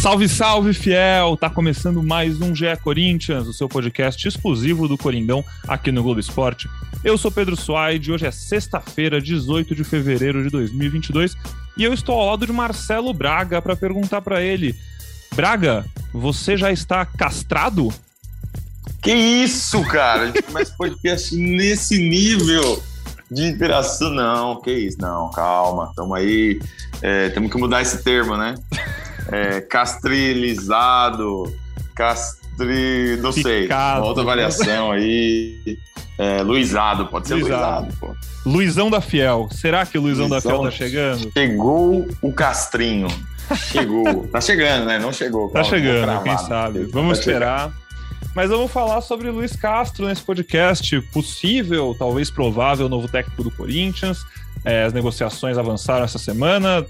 Salve, salve, fiel! Tá começando mais um GE Corinthians, o seu podcast exclusivo do Corindão aqui no Globo Esporte. Eu sou Pedro Suaide, hoje é sexta-feira, 18 de fevereiro de 2022, e eu estou ao lado de Marcelo Braga para perguntar para ele: Braga, você já está castrado? Que isso, cara? A gente começa podcast nesse nível de interação. Não, que isso, não, calma, tamo aí. É, temos que mudar esse termo, né? É, castrilizado, castri. não sei. Uma outra variação aí. É, Luizado, pode ser Luizado. Luizado. Luizão da Fiel. Será que o Luizão, Luizão da Fiel tá chegando? Chegou o castrinho. Chegou. tá chegando, né? Não chegou. Tá chegando, quem sabe. Vamos tá esperar. Chegando. Mas vamos falar sobre Luiz Castro nesse podcast. Possível, talvez provável, novo técnico do Corinthians. É, as negociações avançaram essa semana,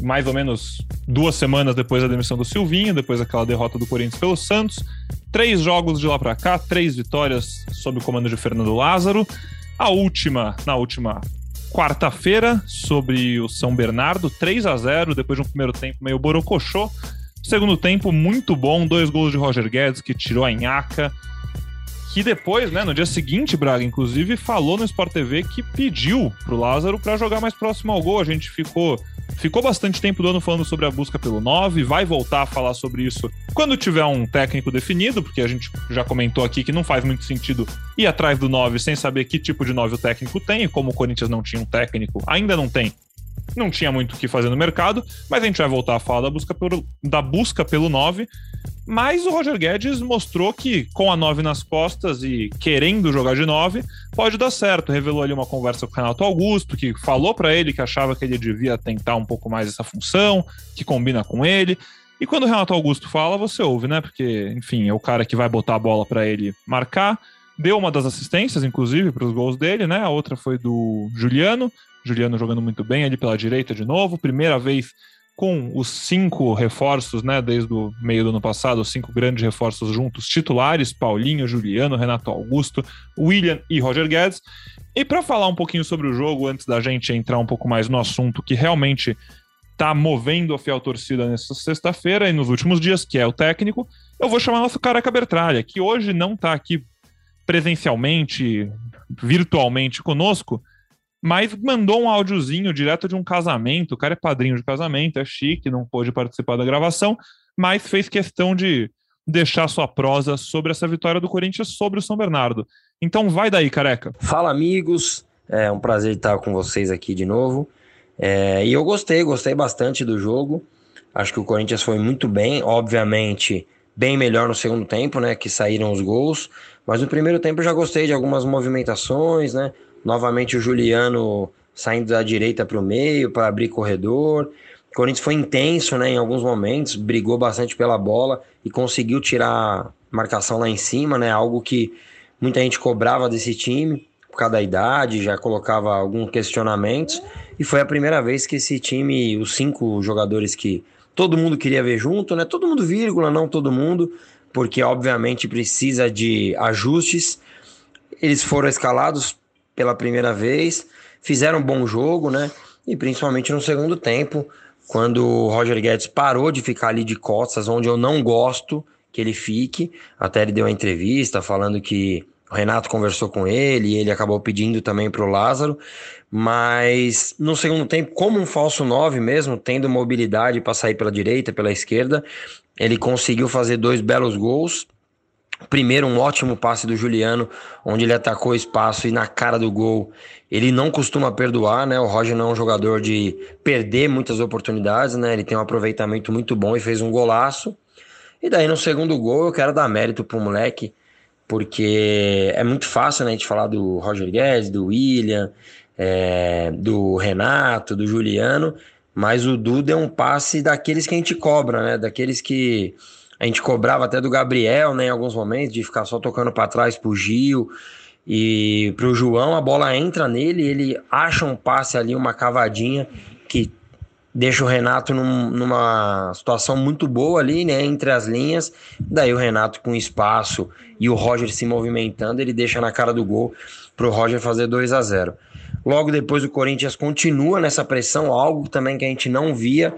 mais ou menos duas semanas depois da demissão do Silvinho, depois daquela derrota do Corinthians pelo Santos. Três jogos de lá para cá, três vitórias sob o comando de Fernando Lázaro. A última, na última quarta-feira, sobre o São Bernardo, 3 a 0 depois de um primeiro tempo meio borocochô. Segundo tempo, muito bom. Dois gols de Roger Guedes, que tirou a nhaca. Que depois, né, no dia seguinte, Braga, inclusive, falou no Sport TV que pediu pro Lázaro para jogar mais próximo ao gol. A gente ficou ficou bastante tempo do ano falando sobre a busca pelo 9, vai voltar a falar sobre isso quando tiver um técnico definido, porque a gente já comentou aqui que não faz muito sentido ir atrás do 9 sem saber que tipo de 9 o técnico tem, e como o Corinthians não tinha um técnico, ainda não tem, não tinha muito o que fazer no mercado, mas a gente vai voltar a falar da busca pelo, da busca pelo 9. Mas o Roger Guedes mostrou que, com a 9 nas costas e querendo jogar de 9, pode dar certo. Revelou ali uma conversa com o Renato Augusto, que falou para ele que achava que ele devia tentar um pouco mais essa função, que combina com ele. E quando o Renato Augusto fala, você ouve, né? Porque, enfim, é o cara que vai botar a bola para ele marcar. Deu uma das assistências, inclusive, para os gols dele, né? A outra foi do Juliano. Juliano jogando muito bem ali pela direita de novo. Primeira vez com os cinco reforços, né, desde o meio do ano passado, os cinco grandes reforços juntos, titulares, Paulinho, Juliano, Renato Augusto, William e Roger Guedes. E para falar um pouquinho sobre o jogo, antes da gente entrar um pouco mais no assunto que realmente está movendo a fiel torcida nessa sexta-feira e nos últimos dias, que é o técnico, eu vou chamar nosso careca Bertralha, que hoje não está aqui presencialmente, virtualmente conosco, mas mandou um áudiozinho direto de um casamento. O cara é padrinho de casamento, é chique, não pôde participar da gravação, mas fez questão de deixar sua prosa sobre essa vitória do Corinthians sobre o São Bernardo. Então vai daí, careca. Fala, amigos. É um prazer estar com vocês aqui de novo. É, e eu gostei, gostei bastante do jogo. Acho que o Corinthians foi muito bem, obviamente, bem melhor no segundo tempo, né? Que saíram os gols. Mas no primeiro tempo eu já gostei de algumas movimentações, né? Novamente o Juliano saindo da direita para o meio para abrir corredor. O Corinthians foi intenso né, em alguns momentos, brigou bastante pela bola e conseguiu tirar marcação lá em cima, né? Algo que muita gente cobrava desse time por causa da idade, já colocava alguns questionamentos. E foi a primeira vez que esse time, os cinco jogadores que todo mundo queria ver junto, né? Todo mundo, vírgula, não todo mundo, porque obviamente precisa de ajustes. Eles foram escalados pela primeira vez, fizeram um bom jogo, né? E principalmente no segundo tempo, quando o Roger Guedes parou de ficar ali de costas, onde eu não gosto que ele fique. Até ele deu uma entrevista falando que o Renato conversou com ele e ele acabou pedindo também para o Lázaro. Mas no segundo tempo, como um falso 9 mesmo, tendo mobilidade para sair pela direita, pela esquerda, ele conseguiu fazer dois belos gols Primeiro, um ótimo passe do Juliano, onde ele atacou espaço e na cara do gol. Ele não costuma perdoar, né? O Roger não é um jogador de perder muitas oportunidades, né? Ele tem um aproveitamento muito bom e fez um golaço. E daí no segundo gol eu quero dar mérito pro moleque, porque é muito fácil, né? A gente falar do Roger Guedes, do William, é, do Renato, do Juliano, mas o Duda é um passe daqueles que a gente cobra, né? Daqueles que a gente cobrava até do Gabriel, né, em alguns momentos, de ficar só tocando para trás pro Gil e pro João. A bola entra nele, ele acha um passe ali, uma cavadinha que deixa o Renato num, numa situação muito boa ali, né, entre as linhas. Daí o Renato com espaço e o Roger se movimentando, ele deixa na cara do gol pro Roger fazer 2 a 0. Logo depois o Corinthians continua nessa pressão, algo também que a gente não via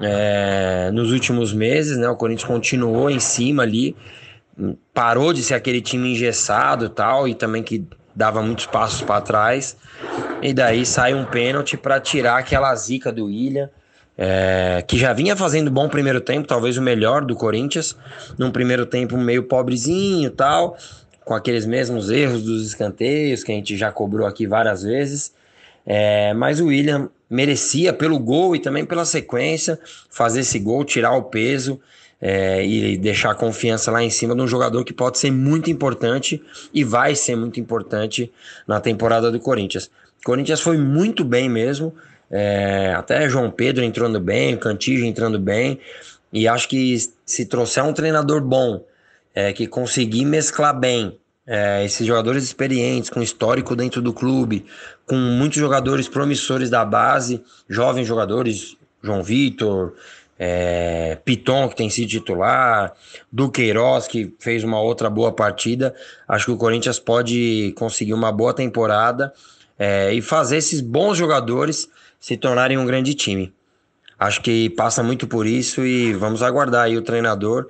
é, nos últimos meses, né? O Corinthians continuou em cima ali, parou de ser aquele time engessado tal, e também que dava muitos passos para trás. E daí sai um pênalti para tirar aquela zica do William. É, que já vinha fazendo bom primeiro tempo, talvez o melhor do Corinthians, num primeiro tempo meio pobrezinho tal, com aqueles mesmos erros dos escanteios que a gente já cobrou aqui várias vezes. É, mas o William merecia pelo gol e também pela sequência fazer esse gol, tirar o peso é, e deixar a confiança lá em cima de um jogador que pode ser muito importante e vai ser muito importante na temporada do Corinthians. O Corinthians foi muito bem mesmo, é, até João Pedro entrando bem, Cantígio entrando bem, e acho que se trouxer um treinador bom, é, que conseguir mesclar bem é, esses jogadores experientes, com histórico dentro do clube, com muitos jogadores promissores da base, jovens jogadores, João Vitor, é, Piton, que tem sido titular, Duqueiroz, que fez uma outra boa partida. Acho que o Corinthians pode conseguir uma boa temporada é, e fazer esses bons jogadores se tornarem um grande time. Acho que passa muito por isso e vamos aguardar aí o treinador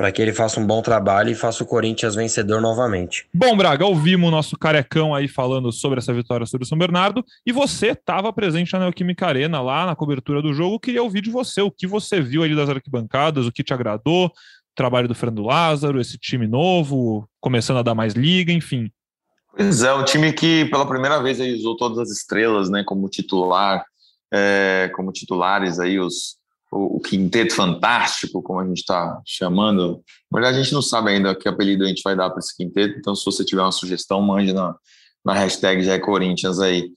para que ele faça um bom trabalho e faça o Corinthians vencedor novamente. Bom, Braga, ouvimos o nosso carecão aí falando sobre essa vitória sobre o São Bernardo e você estava presente na Neoquímica Arena lá na cobertura do jogo. Queria ouvir de você o que você viu ali das arquibancadas, o que te agradou, o trabalho do Fernando Lázaro, esse time novo, começando a dar mais liga, enfim. Pois é, um time que pela primeira vez aí usou todas as estrelas, né, como titular, é, como titulares aí os o, quinteto fantástico, como a gente está chamando. Na verdade, a gente não sabe ainda que apelido a gente vai dar para esse quinteto, então se você tiver uma sugestão, mande na, na hashtag já é Corinthians aí.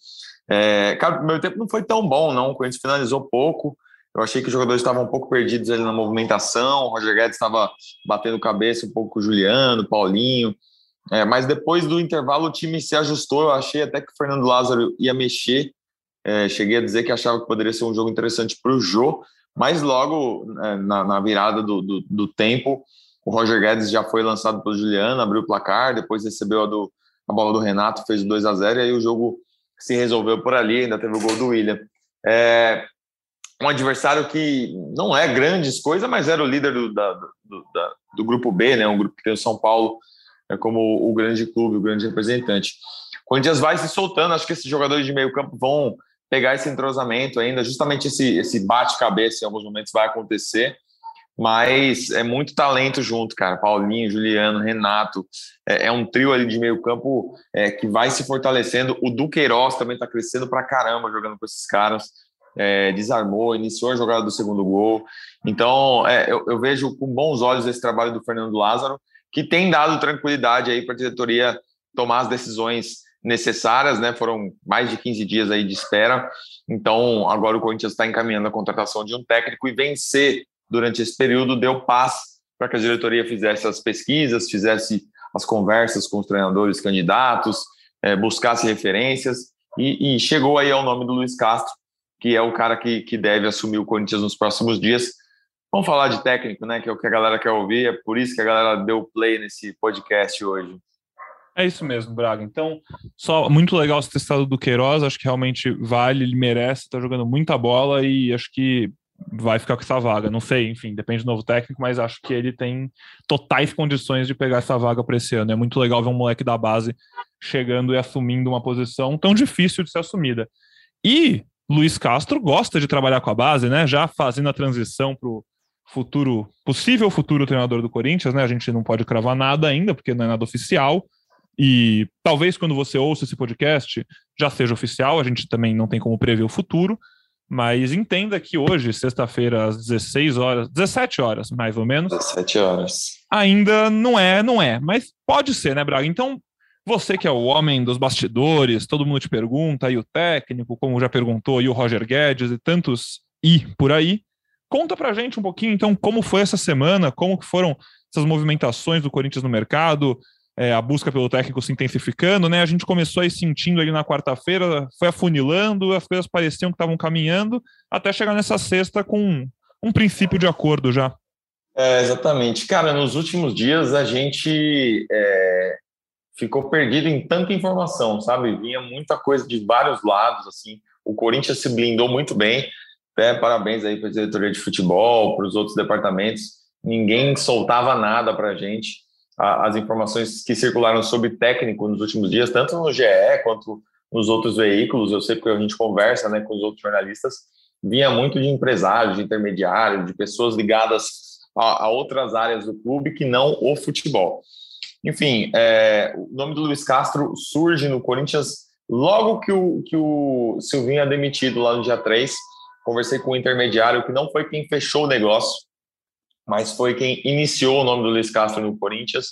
É, cara, o primeiro tempo não foi tão bom, não. O Corinthians finalizou pouco. Eu achei que os jogadores estavam um pouco perdidos ali na movimentação. O Roger Guedes estava batendo cabeça um pouco com o Juliano, Paulinho. É, mas depois do intervalo o time se ajustou. Eu achei até que o Fernando Lázaro ia mexer. É, cheguei a dizer que achava que poderia ser um jogo interessante para o Jô, mas logo é, na, na, virada do, do, do, tempo, o Roger Guedes já foi lançado pelo Juliano, abriu o placar, depois recebeu a, do, a bola do Renato, fez o 2 a 0 e aí o jogo se resolveu por ali, ainda teve o gol do William. É, um adversário que não é grandes coisas, mas era o líder do, da, do, da, do, grupo B, né? Um grupo que tem o São Paulo é, como o grande clube, o grande representante. O Corinthians vai se soltando, acho que esses jogadores de meio campo vão pegar esse entrosamento ainda, justamente esse, esse bate-cabeça em alguns momentos vai acontecer, mas é muito talento junto, cara. Paulinho, Juliano, Renato, é, é um trio ali de meio campo é, que vai se fortalecendo. O Duqueiroz também está crescendo pra caramba jogando com esses caras. É, desarmou, iniciou a jogada do segundo gol. Então, é, eu, eu, vejo com bons olhos esse trabalho do Fernando Lázaro, que tem dado tranquilidade aí para a diretoria tomar as decisões necessárias, né? Foram mais de 15 dias aí de espera. Então, agora o Corinthians está encaminhando a contratação de um técnico e vencer durante esse período deu paz para que a diretoria fizesse as pesquisas, fizesse as conversas com os treinadores candidatos, é, buscasse referências e, e, chegou aí ao nome do Luiz Castro, que é o cara que, que deve assumir o Corinthians nos próximos dias. Vamos falar de técnico, né? Que é o que a galera quer ouvir, é por isso que a galera deu play nesse podcast hoje. É isso mesmo, Braga. Então, só muito legal esse testado do Queiroz, acho que realmente vale, ele merece, tá jogando muita bola e acho que vai ficar com essa vaga. Não sei, enfim, depende do novo técnico, mas acho que ele tem totais condições de pegar essa vaga para esse ano. É muito legal ver um moleque da base chegando e assumindo uma posição tão difícil de ser assumida. E Luiz Castro gosta de trabalhar com a base, né? Já fazendo a transição para o futuro, possível futuro treinador do Corinthians, né? A gente não pode cravar nada ainda, porque não é nada oficial e talvez quando você ouça esse podcast já seja oficial, a gente também não tem como prever o futuro, mas entenda que hoje, sexta-feira, às 16 horas, 17 horas mais ou menos. 17 horas. Ainda não é, não é, mas pode ser, né, Braga? Então, você que é o homem dos bastidores, todo mundo te pergunta, e o técnico, como já perguntou, e o Roger Guedes e tantos e por aí, conta pra gente um pouquinho, então, como foi essa semana, como foram essas movimentações do Corinthians no mercado, é, a busca pelo técnico se intensificando, né? A gente começou aí sentindo ali na quarta-feira, foi afunilando, as coisas pareciam que estavam caminhando, até chegar nessa sexta com um princípio de acordo já. É, exatamente. Cara, nos últimos dias a gente é, ficou perdido em tanta informação, sabe? Vinha muita coisa de vários lados, assim. O Corinthians se blindou muito bem. Até parabéns aí para a diretoria de futebol, para os outros departamentos. Ninguém soltava nada para a gente. As informações que circularam sobre técnico nos últimos dias, tanto no GE quanto nos outros veículos, eu sei porque a gente conversa né, com os outros jornalistas, vinha muito de empresários, de intermediários, de pessoas ligadas a, a outras áreas do clube que não o futebol. Enfim, é, o nome do Luiz Castro surge no Corinthians logo que o, que o Silvinho é demitido lá no dia 3. Conversei com o intermediário, que não foi quem fechou o negócio, mas foi quem iniciou o nome do Luiz Castro no Corinthians.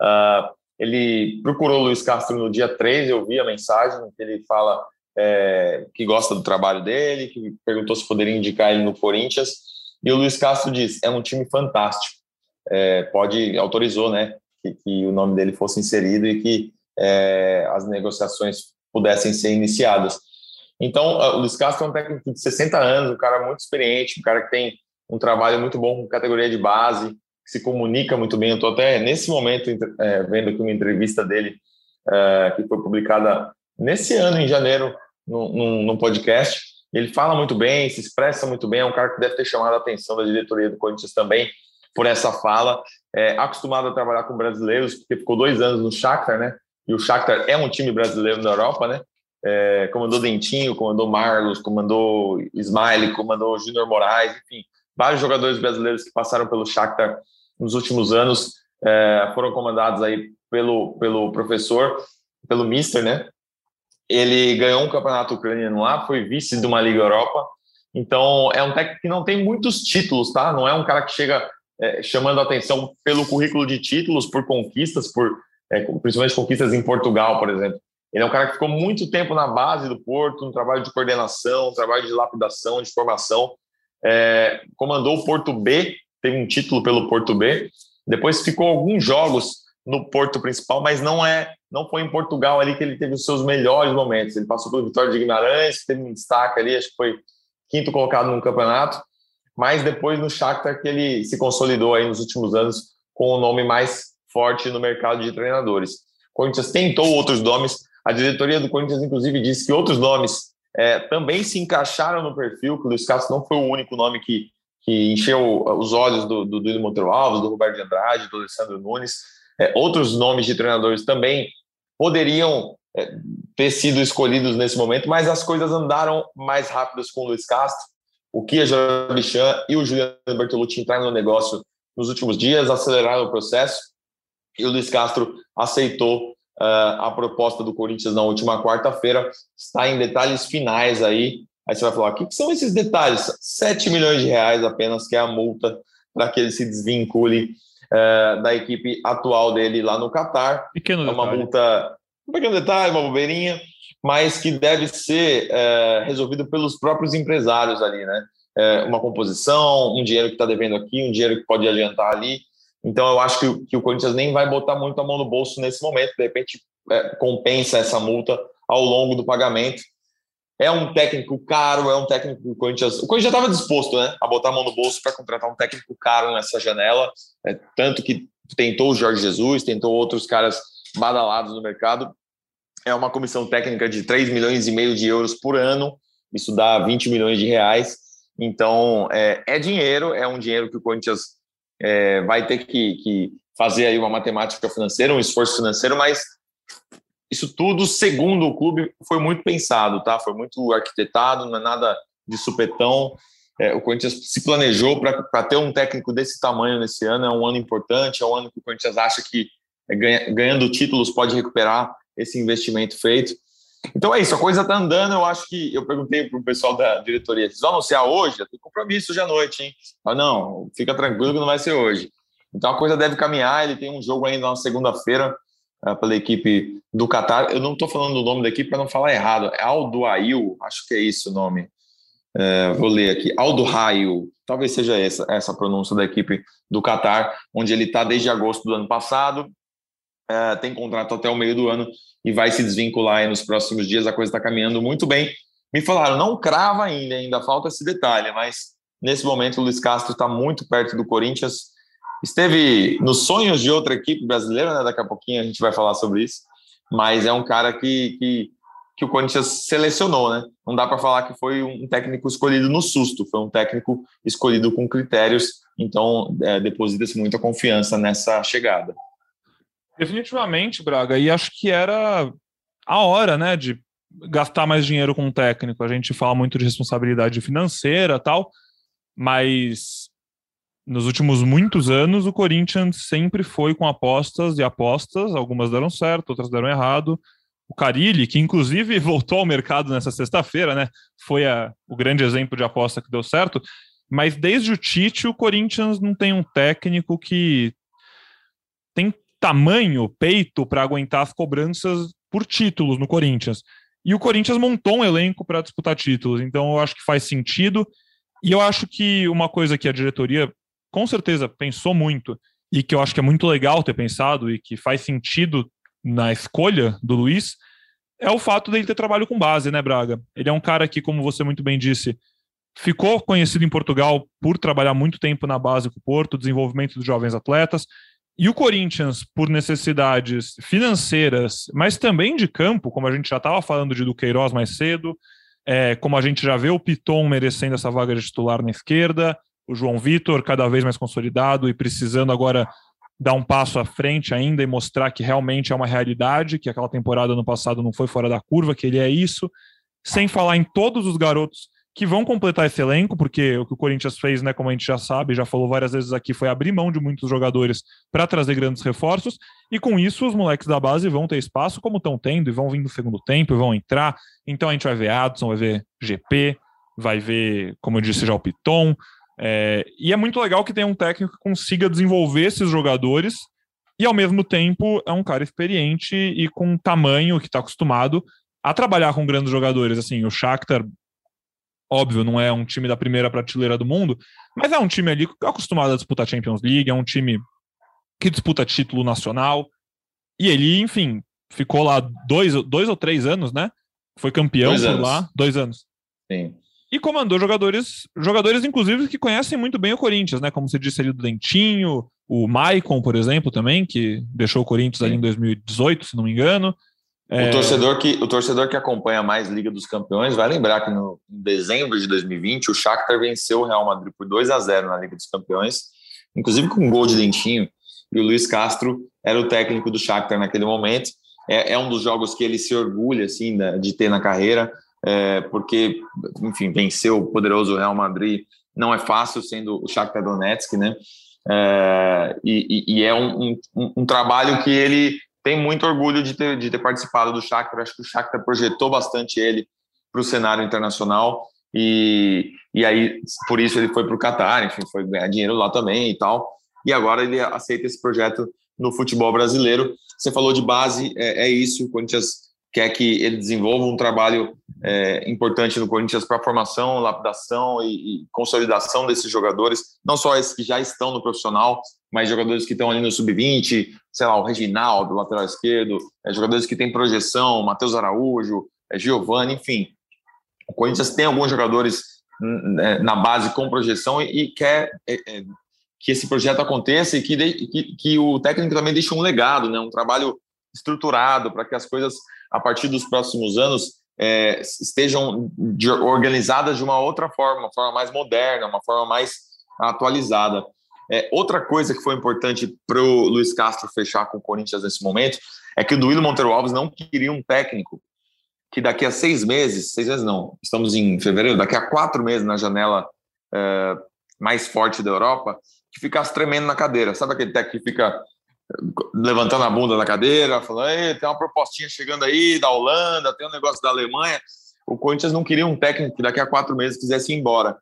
Uh, ele procurou o Luiz Castro no dia 3, eu vi a mensagem que ele fala é, que gosta do trabalho dele, que perguntou se poderia indicar ele no Corinthians. E o Luiz Castro diz: é um time fantástico. É, pode, autorizou, né, que, que, o nome dele fosse inserido e que é, as negociações pudessem ser iniciadas. Então, o Luiz Castro é um técnico de 60 anos, um cara muito experiente, um cara que tem um trabalho muito bom com categoria de base, que se comunica muito bem. Eu estou até nesse momento é, vendo aqui uma entrevista dele é, que foi publicada nesse ano, em janeiro, num, num podcast. Ele fala muito bem, se expressa muito bem, é um cara que deve ter chamado a atenção da diretoria do Corinthians também por essa fala. É, acostumado a trabalhar com brasileiros, porque ficou dois anos no Shakhtar, né? E o Shakhtar é um time brasileiro na Europa, né? É, comandou Dentinho, comandou Marlos, comandou Smiley, comandou Júnior Moraes, enfim, vários jogadores brasileiros que passaram pelo Shakhtar nos últimos anos é, foram comandados aí pelo, pelo professor, pelo Mister, né? Ele ganhou um campeonato ucraniano lá, foi vice de uma Liga Europa. Então, é um técnico que não tem muitos títulos, tá? Não é um cara que chega é, chamando atenção pelo currículo de títulos, por conquistas, por é, principalmente conquistas em Portugal, por exemplo. Ele é um cara que ficou muito tempo na base do Porto, um trabalho de coordenação, um trabalho de lapidação, de formação. É, comandou o Porto B, teve um título pelo Porto B. Depois ficou alguns jogos no Porto principal, mas não é, não foi em Portugal ali que ele teve os seus melhores momentos. Ele passou pelo Vitória de Guimarães, teve um destaque ali, acho que foi quinto colocado no campeonato, mas depois no Shakhtar que ele se consolidou aí nos últimos anos com o nome mais forte no mercado de treinadores. O Corinthians tentou outros nomes, a diretoria do Corinthians inclusive disse que outros nomes é, também se encaixaram no perfil, que o Luiz Castro não foi o único nome que, que encheu os olhos do, do Monteiro Alves, do Roberto de Andrade, do Alessandro Nunes, é, outros nomes de treinadores também poderiam é, ter sido escolhidos nesse momento, mas as coisas andaram mais rápidas com o Luiz Castro. O Kia Jorabichan e o Juliano Bertolucci entraram no negócio nos últimos dias, aceleraram o processo e o Luiz Castro aceitou a proposta do Corinthians na última quarta-feira. Está em detalhes finais aí. Aí você vai falar: o que, que são esses detalhes? 7 milhões de reais apenas, que é a multa para que ele se desvincule é, da equipe atual dele lá no Catar. Pequeno é uma detalhe. multa, um pequeno detalhe, uma bobeirinha, mas que deve ser é, resolvido pelos próprios empresários ali, né? É, uma composição, um dinheiro que está devendo aqui, um dinheiro que pode adiantar ali. Então, eu acho que, que, o Corinthians nem vai botar muito a mão no bolso nesse momento. De repente, é, compensa essa multa ao longo do pagamento. É um técnico caro, é um técnico que o Corinthians. O Corinthians já estava disposto né, a botar a mão no bolso para contratar um técnico caro nessa janela. É, tanto que tentou o Jorge Jesus, tentou outros caras badalados no mercado. É uma comissão técnica de 3 milhões e meio de euros por ano, isso dá 20 milhões de reais. Então, é, é dinheiro, é um dinheiro que o Corinthians é, vai ter que, que fazer aí uma matemática financeira, um esforço financeiro, mas isso tudo, segundo o clube, foi muito pensado, tá? Foi muito arquitetado, não é nada de supetão. É, o Corinthians se planejou para ter um técnico desse tamanho nesse ano. É um ano importante, é um ano que o Corinthians acha que é, ganha, ganhando títulos pode recuperar esse investimento feito. Então é isso, a coisa está andando. Eu acho que eu perguntei para o pessoal da diretoria: vocês vão anunciar hoje? Eu tenho compromisso hoje à noite, hein? Ah, não, fica tranquilo que não vai ser hoje. Então a coisa deve caminhar. Ele tem um jogo ainda na segunda-feira uh, pela equipe do Qatar. Eu não estou falando do nome da equipe para não falar errado. É Aldo Ail, acho que é isso o nome. Uh, vou ler aqui. Aldo Raio, talvez seja essa, essa pronúncia da equipe do Qatar, onde ele está desde agosto do ano passado. Uh, tem contrato até o meio do ano e vai se desvincular aí nos próximos dias. A coisa está caminhando muito bem. Me falaram, não crava ainda, ainda falta esse detalhe, mas nesse momento o Luiz Castro está muito perto do Corinthians esteve nos sonhos de outra equipe brasileira, né? daqui a pouquinho a gente vai falar sobre isso, mas é um cara que, que que o Corinthians selecionou, né? Não dá para falar que foi um técnico escolhido no susto, foi um técnico escolhido com critérios, então é, deposita-se muita confiança nessa chegada. Definitivamente, Braga, e acho que era a hora, né, de gastar mais dinheiro com o técnico. A gente fala muito de responsabilidade financeira tal, mas nos últimos muitos anos o Corinthians sempre foi com apostas e apostas, algumas deram certo, outras deram errado. O Carilli, que inclusive voltou ao mercado nessa sexta-feira, né? Foi a, o grande exemplo de aposta que deu certo. Mas desde o Tite, o Corinthians não tem um técnico que tem tamanho, peito para aguentar as cobranças por títulos no Corinthians. E o Corinthians montou um elenco para disputar títulos, então eu acho que faz sentido. E eu acho que uma coisa que a diretoria com certeza pensou muito e que eu acho que é muito legal ter pensado e que faz sentido na escolha do Luiz é o fato dele ter trabalho com base, né, Braga? Ele é um cara que, como você muito bem disse, ficou conhecido em Portugal por trabalhar muito tempo na base com o Porto, desenvolvimento dos jovens atletas. E o Corinthians, por necessidades financeiras, mas também de campo, como a gente já estava falando de Duqueiroz mais cedo, é, como a gente já vê o Piton merecendo essa vaga de titular na esquerda, o João Vitor cada vez mais consolidado e precisando agora dar um passo à frente ainda e mostrar que realmente é uma realidade, que aquela temporada no passado não foi fora da curva, que ele é isso, sem falar em todos os garotos que vão completar esse elenco, porque o que o Corinthians fez, né, como a gente já sabe, já falou várias vezes aqui, foi abrir mão de muitos jogadores para trazer grandes reforços, e com isso os moleques da base vão ter espaço, como estão tendo, e vão vir no segundo tempo, e vão entrar. Então a gente vai ver Adson, vai ver GP, vai ver, como eu disse já, o Piton, é, e é muito legal que tenha um técnico que consiga desenvolver esses jogadores e, ao mesmo tempo, é um cara experiente e com tamanho que está acostumado a trabalhar com grandes jogadores. Assim, o Shakhtar, óbvio, não é um time da primeira prateleira do mundo, mas é um time ali acostumado a disputar Champions League, é um time que disputa título nacional. E ele, enfim, ficou lá dois, dois ou três anos, né? Foi campeão dois por anos. lá, dois anos. Sim e comandou jogadores, jogadores inclusive que conhecem muito bem o Corinthians, né? Como você disse ali do Dentinho, o Maicon, por exemplo, também, que deixou o Corinthians ali em 2018, se não me engano. O, é... torcedor que, o torcedor que acompanha mais Liga dos Campeões vai lembrar que no em dezembro de 2020 o Shakhtar venceu o Real Madrid por 2 a 0 na Liga dos Campeões, inclusive com um gol de Dentinho, e o Luiz Castro era o técnico do Shakhtar naquele momento. É, é um dos jogos que ele se orgulha assim de ter na carreira é, porque, enfim, vencer o poderoso Real Madrid não é fácil, sendo o Shakhtar Donetsk, né? É, e, e, é um, um, um, trabalho que ele tem muito orgulho de ter, de ter participado do Shakhtar. Acho que o Shakhtar projetou bastante ele para o cenário internacional e, e aí por isso ele foi para o Qatar, enfim, foi ganhar dinheiro lá também e tal. E agora ele aceita esse projeto no futebol brasileiro. Você falou de base, é, é isso. O Corinthians quer que ele desenvolva um trabalho é, importante no Corinthians para a formação, lapidação e, e, consolidação desses jogadores, não só esses que já estão no profissional, mas jogadores que estão ali no sub-20, sei lá, o Reginaldo, lateral esquerdo, é, jogadores que têm projeção, Matheus Araújo, é, Giovanni, enfim. O Corinthians tem alguns jogadores é, na base com projeção e, e quer é, é, que esse projeto aconteça e que, de, que, que o técnico também deixe um legado, né, um trabalho estruturado para que as coisas a partir dos próximos anos, é, estejam de, organizadas de uma outra forma, uma forma mais moderna, uma forma mais atualizada. É, outra coisa que foi importante para o Luiz Castro fechar com o Corinthians nesse momento é que o Duílio Monteiro Alves não queria um técnico que daqui a seis meses, seis meses não, estamos em fevereiro, daqui a quatro meses na janela é, mais forte da Europa, que ficasse tremendo na cadeira. Sabe aquele técnico que fica levantando a bunda da cadeira, falando: tem uma propostinha chegando aí da Holanda, tem um negócio da Alemanha. O Corinthians não queria um técnico que daqui a quatro meses quisesse ir embora.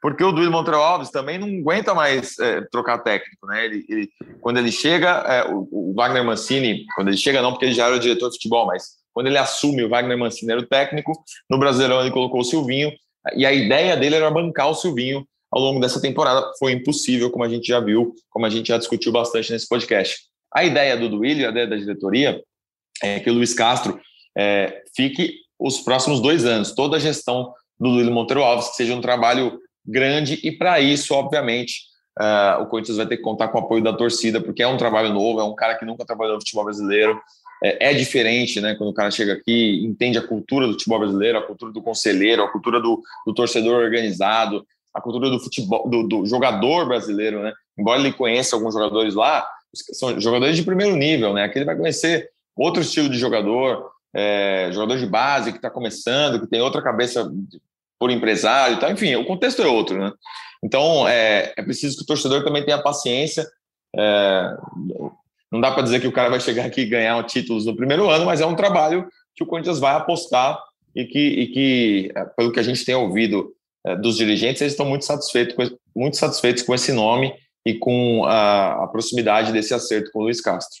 Porque o Duílio Montreal Alves também não aguenta mais é, trocar técnico, né? Ele, ele quando ele chega, é, o, o, Wagner Mancini, quando ele chega, não porque ele já era o diretor de futebol, mas quando ele assume, o Wagner Mancini era o técnico. No Brasileirão, ele colocou o Silvinho, e a ideia dele era bancar o Silvinho ao longo dessa temporada. Foi impossível, como a gente já viu, como a gente já discutiu bastante nesse podcast. A ideia do Duílio, a ideia da diretoria, é que o Luiz Castro é, fique os próximos dois anos, toda a gestão do Duílio Monteiro Alves, que seja um trabalho grande, e para isso, obviamente, uh, o Corinthians vai ter que contar com o apoio da torcida, porque é um trabalho novo, é um cara que nunca trabalhou no futebol brasileiro, é, é, diferente, né? Quando o cara chega aqui, entende a cultura do futebol brasileiro, a cultura do conselheiro, a cultura do, do torcedor organizado, a cultura do futebol, do, do, jogador brasileiro, né? Embora ele conheça alguns jogadores lá, são jogadores de primeiro nível, né? Aqui ele vai conhecer outro estilo de jogador, é, jogador de base que está começando, que tem outra cabeça por empresário tal. Enfim, o contexto é outro, né? Então, é, é preciso que o torcedor também tenha paciência. É, não dá para dizer que o cara vai chegar aqui e ganhar títulos no primeiro ano, mas é um trabalho que o Corinthians vai apostar e que, e que é, pelo que a gente tem ouvido dos dirigentes, eles estão muito satisfeitos, com, muito satisfeitos com esse nome e com a, a proximidade desse acerto com o Luiz Castro.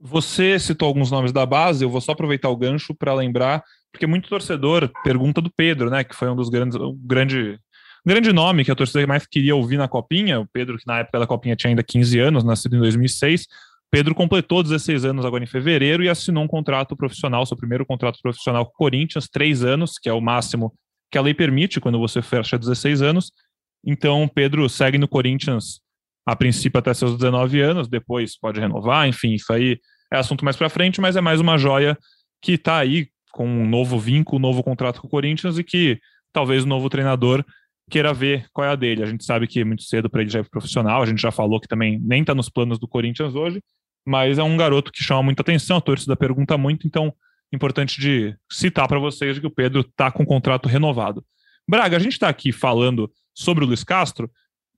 Você citou alguns nomes da base, eu vou só aproveitar o gancho para lembrar, porque muito torcedor pergunta do Pedro, né, que foi um dos grandes, um grande, grande nome que a torcida mais queria ouvir na Copinha, o Pedro, que na época da Copinha tinha ainda 15 anos, nascido em 2006, Pedro completou 16 anos agora em fevereiro e assinou um contrato profissional, seu primeiro contrato profissional com o Corinthians, três anos, que é o máximo que a lei permite quando você fecha 16 anos. Então, Pedro segue no Corinthians a princípio até seus 19 anos, depois pode renovar, enfim, isso aí é assunto mais para frente, mas é mais uma joia que está aí com um novo vínculo, um novo contrato com o Corinthians e que talvez o novo treinador queira ver qual é a dele. A gente sabe que é muito cedo para ele já ir profissional, a gente já falou que também nem está nos planos do Corinthians hoje, mas é um garoto que chama muita atenção, a torcida pergunta muito, então importante de citar para vocês que o Pedro está com o contrato renovado. Braga, a gente está aqui falando sobre o Luiz Castro,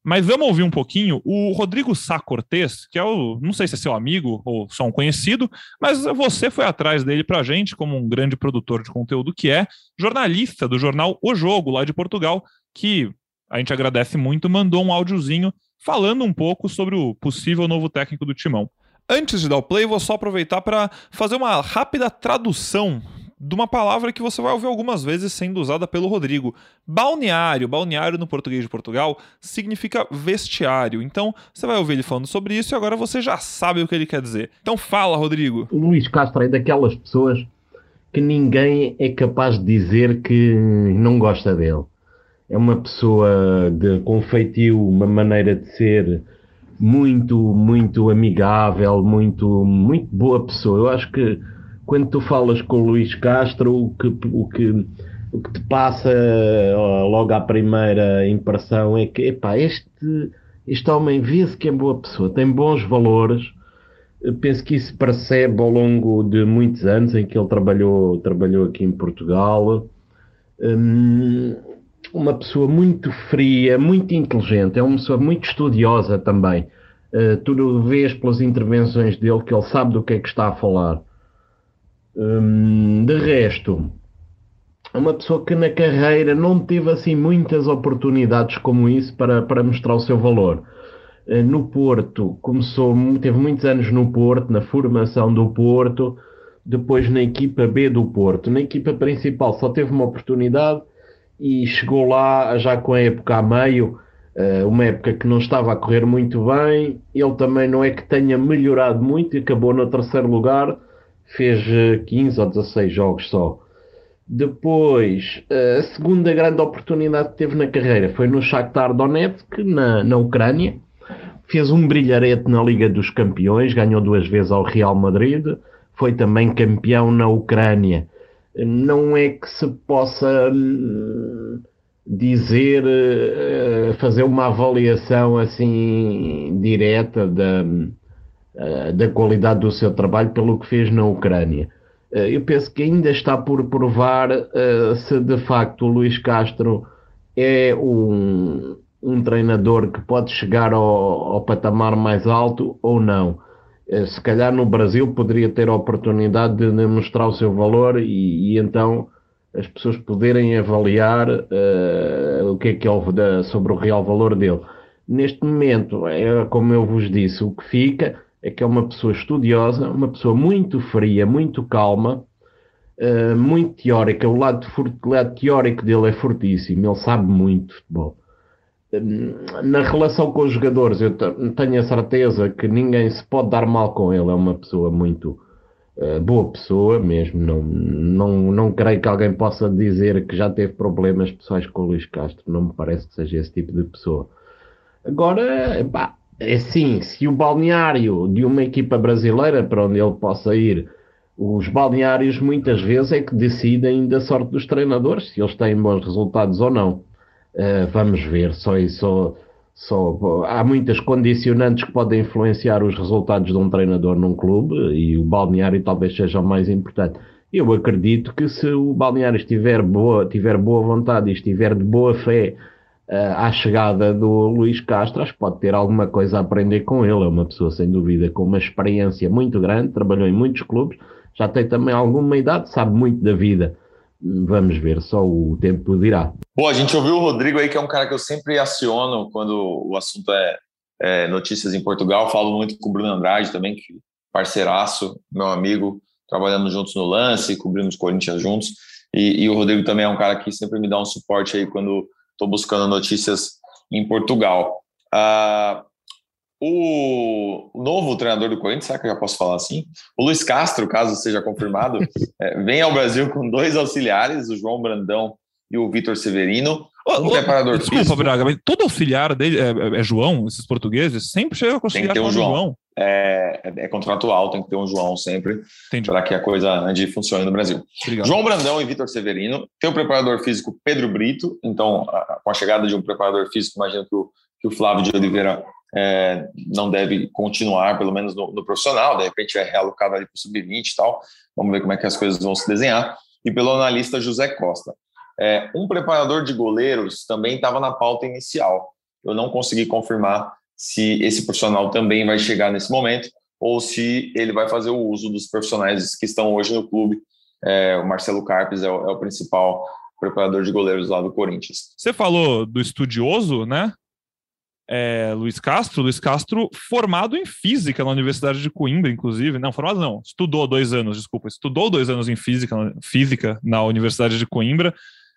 mas vamos ouvir um pouquinho o Rodrigo Sá Cortez, que é o, não sei se é seu amigo ou só um conhecido, mas você foi atrás dele para a gente como um grande produtor de conteúdo que é, jornalista do jornal O Jogo, lá de Portugal, que a gente agradece muito, mandou um áudiozinho falando um pouco sobre o possível novo técnico do Timão. Antes de dar o play, vou só aproveitar para fazer uma rápida tradução de uma palavra que você vai ouvir algumas vezes sendo usada pelo Rodrigo. Balneário. Balneário no português de Portugal significa vestiário. Então, você vai ouvir ele falando sobre isso e agora você já sabe o que ele quer dizer. Então, fala, Rodrigo. O Luís Castro é daquelas pessoas que ninguém é capaz de dizer que não gosta dele. É uma pessoa de, com uma maneira de ser muito, muito amigável, muito, muito boa pessoa. Eu acho que quando tu falas com o Luís Castro, o que, o que, o que te passa logo à primeira impressão é que, epá, este, este homem vê-se que é boa pessoa, tem bons valores. Eu penso que isso percebe ao longo de muitos anos em que ele trabalhou, trabalhou aqui em Portugal. Hum, uma pessoa muito fria, muito inteligente, é uma pessoa muito estudiosa também. Uh, tu vês pelas intervenções dele que ele sabe do que é que está a falar. Um, de resto, é uma pessoa que na carreira não teve assim muitas oportunidades como isso para, para mostrar o seu valor. Uh, no Porto, começou, teve muitos anos no Porto, na formação do Porto, depois na equipa B do Porto. Na equipa principal só teve uma oportunidade e chegou lá já com a época a meio, eh, uma época que não estava a correr muito bem. Ele também não é que tenha melhorado muito e acabou no terceiro lugar, fez 15 eh, ou 16 jogos só. Depois, eh, a segunda grande oportunidade que teve na carreira foi no Shakhtar Donetsk, na, na Ucrânia. Fez um brilharete na Liga dos Campeões, ganhou duas vezes ao Real Madrid, foi também campeão na Ucrânia não é que se possa hum, dizer, eh, fazer uma avaliação assim direta da, eh, da qualidade do seu trabalho pelo que fez na Ucrânia. Eh, eu penso que ainda está por provar se de facto o Luís Castro é um, um treinador que pode chegar ao, ao patamar mais alto ou não. Eh, se calhar no Brasil poderia ter a oportunidade de mostrar o seu valor e, e então as pessoas poderem avaliar uh, o que é que é sobre o real valor dele. Neste momento, é como eu vos disse, o que fica é que é uma pessoa estudiosa, uma pessoa muito fria, muito calma, uh, muito teórica. O lado, lado teórico dele é fortíssimo, ele sabe muito de futebol na relação com os jogadores, eu tenho a certeza que ninguém se pode dar mal com ele. É uma pessoa muito uh, boa pessoa mesmo. Não, não, não creio que alguém possa dizer que já teve problemas pessoais com o Luís Castro. Não me parece que seja esse tipo de pessoa. Agora, pá, é assim: se o balneário de uma equipa brasileira para onde ele possa ir Os balneários muitas vezes é que decidem da sorte dos treinadores, se eles têm bons resultados ou não. Uh, vamos ver, só isso. Só, há muitas condicionantes que podem influenciar os resultados de um treinador num clube e o balneário talvez seja o mais importante. Eu acredito que se o balneário estiver boa, tiver boa vontade e estiver de boa fé uh, à chegada do Luís Castro, acho que pode ter alguma coisa a aprender com ele. É uma pessoa, sem dúvida, com uma experiência muito grande, trabalhou em muitos clubes, já tem também alguma idade, sabe muito da vida. Vamos ver, só o tempo dirá. Bom, a gente ouviu o Rodrigo aí, que é um cara que eu sempre aciono quando o assunto é, é notícias em Portugal. Falo muito com o Bruno Andrade também, que parceiraço, meu amigo, trabalhando juntos no lance, cobrimos Corinthians juntos. E, e, o Rodrigo também é um cara que sempre me dá um suporte aí quando estou buscando notícias em Portugal. Uh, o novo treinador do Corinthians, será que eu já posso falar assim? O Luiz Castro, caso seja confirmado, é, vem ao Brasil com dois auxiliares, o João Brandão e o Vitor Severino. Um preparador Desculpa, físico. Braga, mas todo auxiliar dele é, é, é, João, esses portugueses, sempre chega com auxiliar tem que ter um João. João. É, é, é, contratual, tem que ter um João sempre, para que a coisa ande e funcione no Brasil. Obrigado. João Brandão e Vitor Severino. Tem o preparador físico Pedro Brito, então, a, com a chegada de um preparador físico, imagino que o, que o Flávio de Oliveira é, não deve continuar, pelo menos no, no profissional, de repente é realocado ali para o sub-20 e tal. Vamos ver como é que as coisas vão se desenhar. E pelo analista José Costa. É, um preparador de goleiros também estava na pauta inicial. Eu não consegui confirmar se esse profissional também vai chegar nesse momento ou se ele vai fazer o uso dos profissionais que estão hoje no clube. É, o Marcelo Carpes é o, é o principal preparador de goleiros lá do Corinthians. Você falou do estudioso, né? É, Luiz Castro. Luiz Castro, formado em física na Universidade de Coimbra, inclusive. Não, formado não, estudou dois anos, desculpa, estudou dois anos em física, física na Universidade de Coimbra.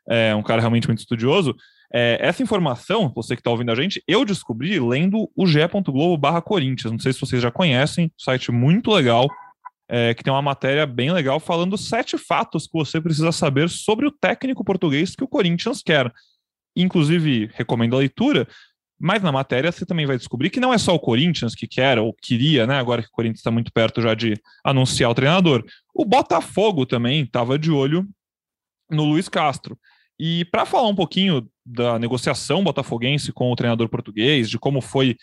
É um cara realmente muito estudioso. É, essa informação, você que está ouvindo a gente, eu descobri lendo o ge.globo barra Corinthians. Não sei se vocês já conhecem, site muito legal, é, que tem uma matéria bem legal falando sete fatos que você precisa saber sobre o técnico português que o Corinthians quer. Inclusive, recomendo a leitura, mas na matéria você também vai descobrir que não é só o Corinthians que quer ou queria, né? Agora que o Corinthians está muito perto já de anunciar o treinador. O Botafogo também estava de olho no Luiz Castro. E para falar um pouquinho da negociação botafoguense com o treinador português, de como foi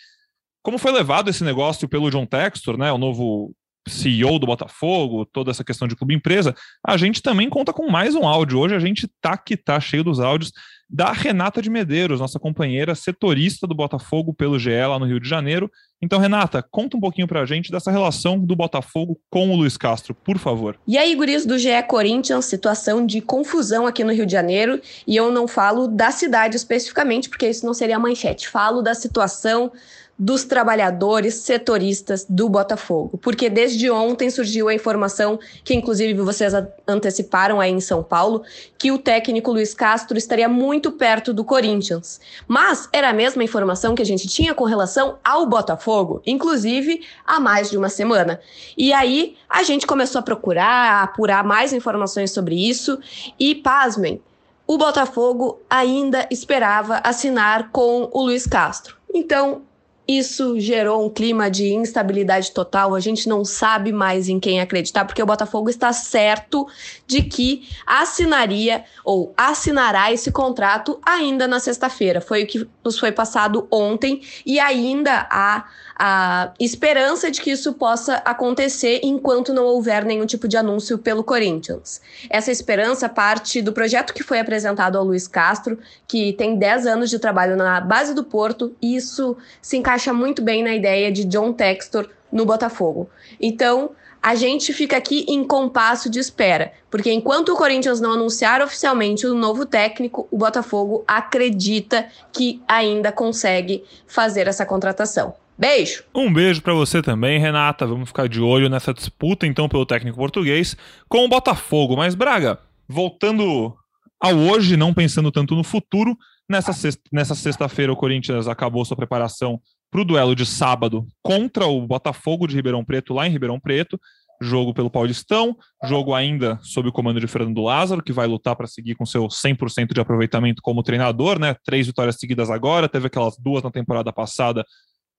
como foi levado esse negócio pelo John Textor, né, o novo CEO do Botafogo, toda essa questão de clube empresa, a gente também conta com mais um áudio. Hoje a gente tá que tá cheio dos áudios da Renata de Medeiros, nossa companheira setorista do Botafogo pelo GE lá no Rio de Janeiro. Então, Renata, conta um pouquinho pra gente dessa relação do Botafogo com o Luiz Castro, por favor. E aí, guris do GE Corinthians, situação de confusão aqui no Rio de Janeiro, e eu não falo da cidade especificamente, porque isso não seria manchete. Falo da situação dos trabalhadores setoristas do Botafogo. Porque desde ontem surgiu a informação, que inclusive vocês anteciparam aí em São Paulo, que o técnico Luiz Castro estaria muito perto do Corinthians. Mas era a mesma informação que a gente tinha com relação ao Botafogo, inclusive há mais de uma semana. E aí a gente começou a procurar, a apurar mais informações sobre isso e, pasmem, o Botafogo ainda esperava assinar com o Luiz Castro. Então, isso gerou um clima de instabilidade total. A gente não sabe mais em quem acreditar, porque o Botafogo está certo de que assinaria ou assinará esse contrato ainda na sexta-feira. Foi o que nos foi passado ontem e ainda há a esperança de que isso possa acontecer enquanto não houver nenhum tipo de anúncio pelo Corinthians. Essa esperança parte do projeto que foi apresentado ao Luiz Castro, que tem 10 anos de trabalho na base do Porto, e isso se encaixa muito bem na ideia de John Textor no Botafogo. Então, a gente fica aqui em compasso de espera, porque enquanto o Corinthians não anunciar oficialmente o novo técnico, o Botafogo acredita que ainda consegue fazer essa contratação. Beijo. Um beijo para você também, Renata. Vamos ficar de olho nessa disputa então pelo técnico português com o Botafogo. Mas Braga, voltando ao hoje, não pensando tanto no futuro, nessa sexta, nessa sexta-feira o Corinthians acabou sua preparação para o duelo de sábado contra o Botafogo de Ribeirão Preto lá em Ribeirão Preto. Jogo pelo Paulistão, jogo ainda sob o comando de Fernando Lázaro, que vai lutar para seguir com seu 100% de aproveitamento como treinador, né? Três vitórias seguidas agora, teve aquelas duas na temporada passada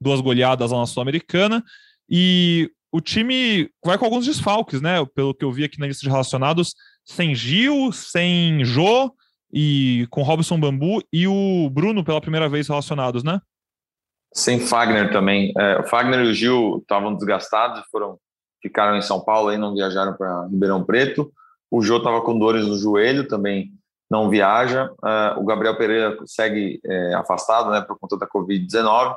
duas goleadas lá na Sul-Americana. E o time vai com alguns desfalques, né? Pelo que eu vi aqui na lista de relacionados, sem Gil, sem Jô e com Robson Bambu e o Bruno pela primeira vez relacionados, né? Sem Fagner também. É, o Fagner e o Gil estavam desgastados, foram ficaram em São Paulo e não viajaram para Ribeirão Preto. O Jô estava com dores no joelho, também não viaja. Uh, o Gabriel Pereira segue é, afastado, né, por conta da Covid-19.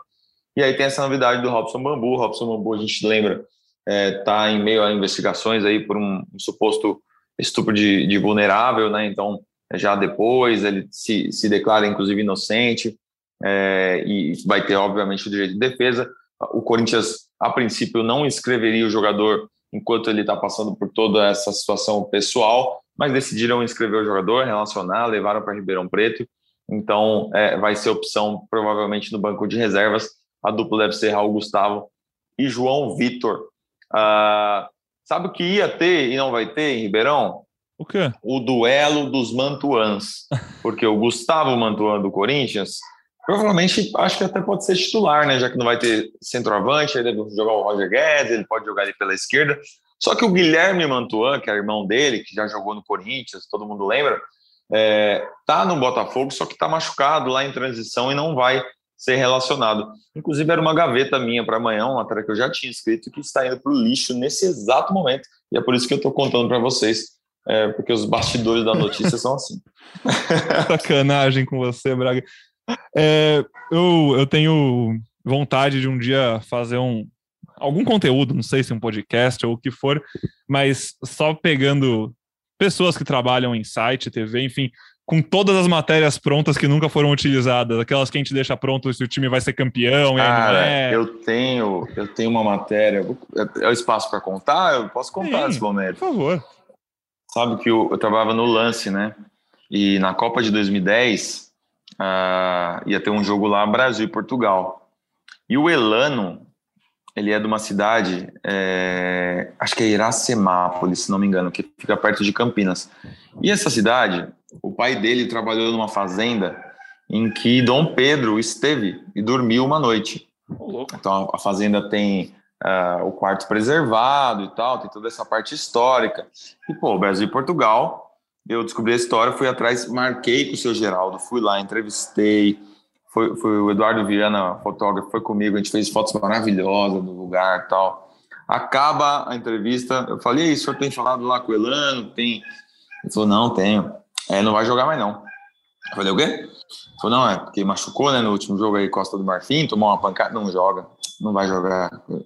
E aí tem essa novidade do Robson Bambu. O Robson Bambu, a gente lembra, está é, tá em meio a investigações aí por um, um suposto estupro de, de, vulnerável, né? Então, já depois ele se, se declara inclusive inocente é, e vai ter, obviamente, o direito de defesa. O Corinthians, a princípio, não inscreveria o jogador enquanto ele está passando por toda essa situação pessoal, mas decidiram inscrever o jogador, relacionar, levaram para Ribeirão Preto. Então, é, vai ser opção provavelmente no banco de reservas. A dupla deve ser Raul Gustavo e João Vitor. Uh, sabe o que ia ter e não vai ter em Ribeirão? O quê? O duelo dos Mantuans. Porque o Gustavo Mantuan do Corinthians, provavelmente acho que até pode ser titular, né? Já que não vai ter centroavante, aí deve jogar o Roger Guedes, ele pode jogar ali pela esquerda. Só que o Guilherme Mantuan, que é irmão dele, que já jogou no Corinthians, todo mundo lembra, é, tá no Botafogo, só que tá machucado lá em transição e não vai ser relacionado. Inclusive, era uma gaveta minha para amanhã, uma matéria que eu já tinha escrito, que está indo para o lixo nesse exato momento. E é por isso que eu estou contando para vocês, é, porque os bastidores da notícia são assim. Sacanagem com você, Braga. É, eu, eu tenho vontade de um dia fazer um, algum conteúdo, não sei se um podcast ou o que for, mas só pegando pessoas que trabalham em site, TV, enfim, com todas as matérias prontas que nunca foram utilizadas, aquelas que a gente deixa pronto se o time vai ser campeão. Cara, é. eu tenho, eu tenho uma matéria. É o espaço para contar? Eu posso contar Sim, nesse momento. Por favor. Sabe que eu, eu trabalhava no lance, né? E na Copa de 2010 uh, ah, ia ter um jogo lá Brasil e Portugal. E o Elano, ele é de uma cidade, é, acho que é Iracemápolis, se não me engano, que fica perto de Campinas. E essa cidade, o pai dele trabalhou numa fazenda em que Dom Pedro esteve e dormiu uma noite. Então a fazenda tem uh, o quarto preservado e tal, tem toda essa parte histórica. E pô, Brasil e Portugal, eu descobri a história, fui atrás, marquei com o seu Geraldo, fui lá, entrevistei foi, foi o Eduardo Viana, fotógrafo, foi comigo, a gente fez fotos maravilhosas do lugar tal. Acaba a entrevista, eu falei, o senhor tem falado lá com o Elano? Tem. Ele falou, não, tenho. É, não vai jogar mais não. Eu falei, o quê? Ele falou, não, é porque machucou, né, no último jogo aí, Costa do Marfim, tomou uma pancada, não joga, não vai jogar. Eu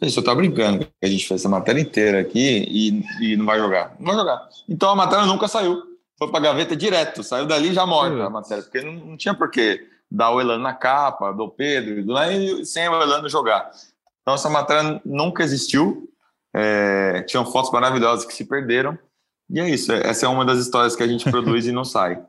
falei, senhor tá brincando, a gente fez essa matéria inteira aqui e, e não vai jogar. Não vai jogar. Então a matéria nunca saiu. Foi pra gaveta direto, saiu dali já morta a matéria, porque não, não tinha porquê dar o Elano na capa, do Pedro, do e sem o Elano jogar. Então essa matéria nunca existiu. É, tinham fotos maravilhosas que se perderam. E é isso. Essa é uma das histórias que a gente produz e não sai.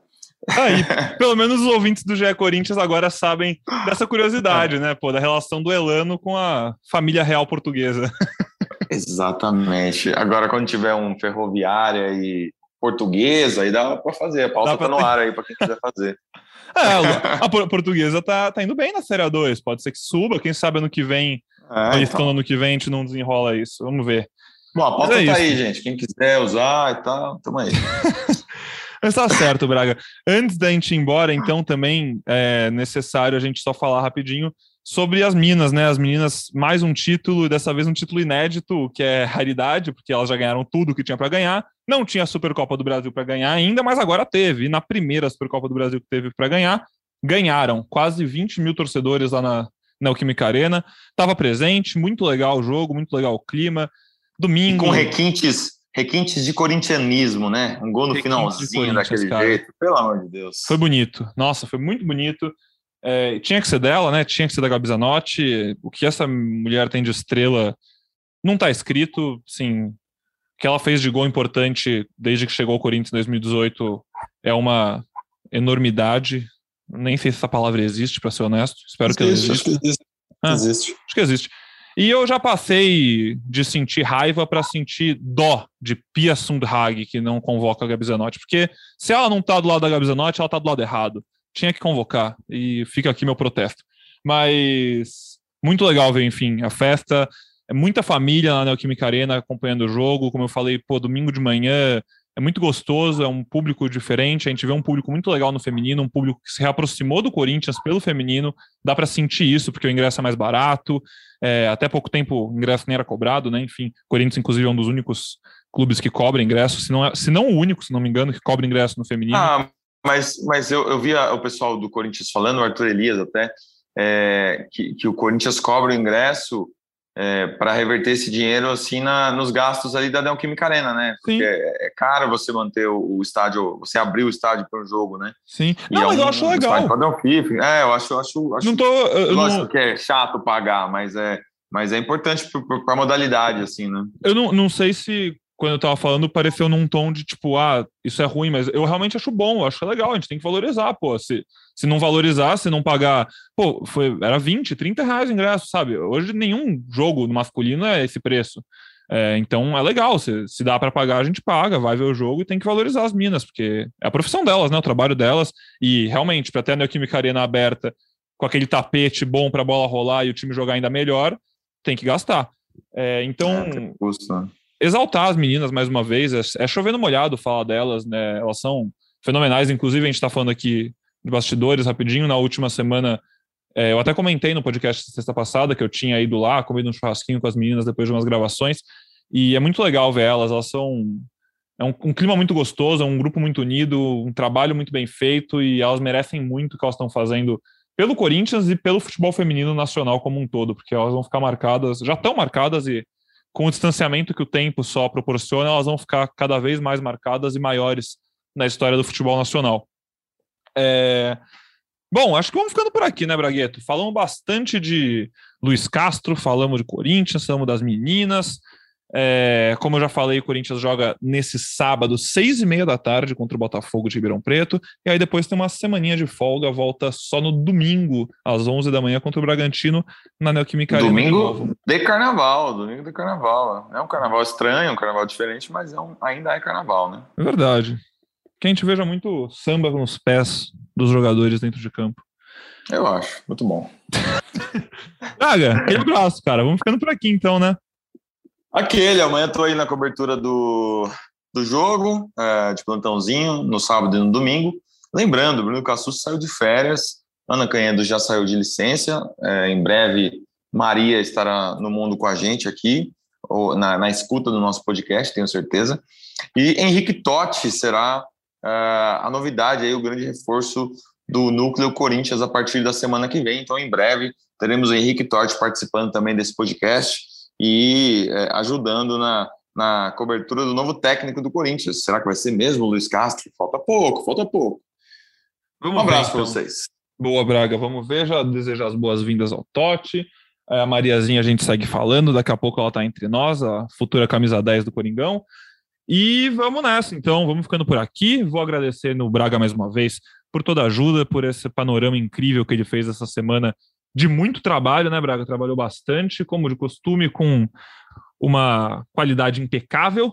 Aí, pelo menos os ouvintes do GE Corinthians agora sabem dessa curiosidade, é. né? Pô, da relação do Elano com a família real portuguesa. Exatamente. Agora, quando tiver um ferroviária e portuguesa, aí dá para fazer. A pauta tá no ar aí para quem quiser fazer. É, a portuguesa tá, tá indo bem na Série A2. Pode ser que suba. Quem sabe ano que vem, é, então. ano que vem, a gente não desenrola isso. Vamos ver. Bom, a pauta é tá isso. aí, gente. Quem quiser usar e tal, tamo aí. Mas tá certo, Braga. Antes da gente ir embora, então, também é necessário a gente só falar rapidinho sobre as Minas, né? As meninas, mais um título, dessa vez um título inédito, que é raridade, porque elas já ganharam tudo que tinha para ganhar. Não tinha a Supercopa do Brasil para ganhar ainda, mas agora teve. E na primeira Supercopa do Brasil que teve para ganhar, ganharam. Quase 20 mil torcedores lá na, na Alquímica Arena. Tava presente, muito legal o jogo, muito legal o clima. Domingo. E com requintes requintes de corintianismo, né? Um gol no finalzinho daquele cara. jeito, pelo amor de Deus. Foi bonito. Nossa, foi muito bonito. É, tinha que ser dela, né? Tinha que ser da Gabi Zanotti. O que essa mulher tem de estrela não está escrito. Sim, o que ela fez de gol importante desde que chegou ao Corinthians em 2018 é uma enormidade. Nem sei se essa palavra existe, para ser honesto. Espero existe, que ela exista. Acho que existe. Ah, existe. Acho que existe. E eu já passei de sentir raiva para sentir dó de Pia Sundhag, que não convoca a Gabi Zanotti, porque se ela não tá do lado da Gabi Zanotti, ela tá do lado errado tinha que convocar. E fica aqui meu protesto. Mas muito legal ver, enfim, a festa. é muita família na Neoquímica Arena acompanhando o jogo. Como eu falei, pô, domingo de manhã é muito gostoso, é um público diferente. A gente vê um público muito legal no feminino, um público que se reaproximou do Corinthians pelo feminino. Dá para sentir isso, porque o ingresso é mais barato. É, até pouco tempo o ingresso nem era cobrado, né? Enfim, Corinthians, inclusive, é um dos únicos clubes que cobra ingresso, se não, é, se não o único, se não me engano, que cobra ingresso no feminino. Ah, mas, mas eu, eu vi o pessoal do Corinthians falando, o Arthur Elias até, é, que, que o Corinthians cobra o ingresso é, para reverter esse dinheiro assim na, nos gastos ali da Neoquímica Arena, né? Porque é, é, caro você manter o, o, estádio, você abrir o estádio para o jogo, né? Sim. E não, é mas um, eu acho legal. Padrão FIFA. É, eu acho, acho, acho não tô, eu lógico não... que é chato pagar, mas é, mas é importante para a modalidade, assim, né? Eu não, não sei se quando eu tava falando, pareceu num tom de tipo, ah, isso é ruim, mas eu realmente acho bom, eu acho legal, a gente tem que valorizar, pô. Se, se não valorizar, se não pagar, pô, foi, era 20, 30 reais o ingresso, sabe? Hoje nenhum jogo no masculino é esse preço. É, então é legal, se, se dá para pagar, a gente paga, vai ver o jogo e tem que valorizar as minas, porque é a profissão delas, né? O trabalho delas. E realmente, para ter a Neoquímica Arena aberta com aquele tapete bom para a bola rolar e o time jogar ainda melhor, tem que gastar. É, então. É, exaltar as meninas mais uma vez. É, é chovendo molhado falar delas, né? Elas são fenomenais. Inclusive, a gente está falando aqui de bastidores rapidinho. Na última semana, é, eu até comentei no podcast sexta passada que eu tinha ido lá, comido um churrasquinho com as meninas depois de umas gravações. E é muito legal ver elas. Elas são. É um, um clima muito gostoso, é um grupo muito unido, um trabalho muito bem feito e elas merecem muito o que elas estão fazendo pelo Corinthians e pelo futebol feminino nacional como um todo, porque elas vão ficar marcadas, já estão marcadas e com o distanciamento que o tempo só proporciona, elas vão ficar cada vez mais marcadas e maiores na história do futebol nacional. É... Bom, acho que vamos ficando por aqui, né, Bragueto? Falamos bastante de Luiz Castro, falamos de Corinthians, falamos das meninas, é, como eu já falei, o Corinthians joga nesse sábado, seis e meia da tarde, contra o Botafogo de Ribeirão Preto. E aí depois tem uma semaninha de folga, volta só no domingo, às 11 da manhã, contra o Bragantino, na Neoquímica. Domingo de, de carnaval, domingo de carnaval. É um carnaval estranho, um carnaval diferente, mas é um, ainda é carnaval, né? É verdade. Que a gente veja muito samba nos pés dos jogadores dentro de campo. Eu acho, muito bom. Draga, aquele abraço, cara. Vamos ficando por aqui então, né? Aquele, amanhã estou aí na cobertura do, do jogo, é, de plantãozinho, no sábado e no domingo. Lembrando, Bruno Cassus saiu de férias, Ana Canhedo já saiu de licença, é, em breve Maria estará no mundo com a gente aqui, ou na, na escuta do nosso podcast, tenho certeza. E Henrique Totti será é, a novidade aí, o grande reforço do núcleo Corinthians a partir da semana que vem. Então, em breve, teremos o Henrique Totti participando também desse podcast e é, ajudando na, na cobertura do novo técnico do Corinthians. Será que vai ser mesmo o Luiz Castro? Falta pouco, falta pouco. Vamos um abraço para então. vocês. Boa, Braga. Vamos ver. Já desejar as boas-vindas ao Totti. É, a Mariazinha a gente segue falando. Daqui a pouco ela está entre nós, a futura camisa 10 do Coringão. E vamos nessa, então. Vamos ficando por aqui. Vou agradecer no Braga mais uma vez por toda a ajuda, por esse panorama incrível que ele fez essa semana de muito trabalho, né, Braga? Trabalhou bastante, como de costume, com uma qualidade impecável.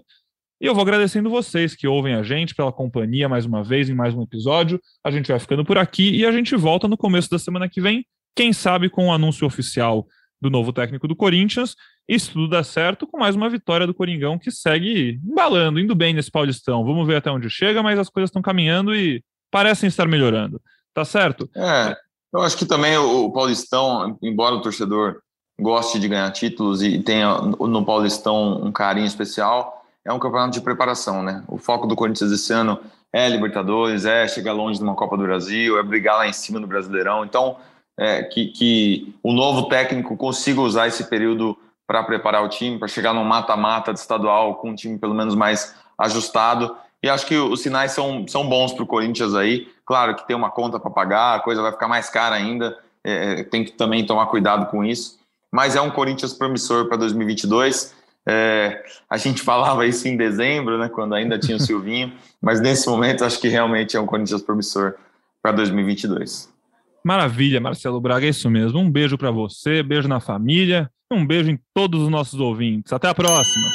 E eu vou agradecendo vocês que ouvem a gente pela companhia mais uma vez em mais um episódio. A gente vai ficando por aqui e a gente volta no começo da semana que vem, quem sabe com o anúncio oficial do novo técnico do Corinthians. E se tudo der certo, com mais uma vitória do Coringão que segue embalando, indo bem nesse Paulistão. Vamos ver até onde chega, mas as coisas estão caminhando e parecem estar melhorando. Tá certo? É, eu acho que também o, Paulistão, embora o torcedor goste de ganhar títulos e tenha no Paulistão um carinho especial, é um campeonato de preparação, né? O foco do Corinthians esse ano é Libertadores, é chegar longe de uma Copa do Brasil, é brigar lá em cima no Brasileirão. Então, é, que, que o novo técnico consiga usar esse período para preparar o time, para chegar no mata-mata de estadual com um time pelo menos mais ajustado. E acho que os sinais são, são bons para o Corinthians aí. Claro que tem uma conta para pagar, a coisa vai ficar mais cara ainda, é, é, tem que também tomar cuidado com isso. Mas é um Corinthians promissor para 2022. É, a gente falava isso em dezembro, né, quando ainda tinha o Silvinho, mas nesse momento acho que realmente é um Corinthians promissor para 2022. Maravilha, Marcelo Braga, é isso mesmo. Um beijo para você, beijo na família, um beijo em todos os nossos ouvintes. Até a próxima.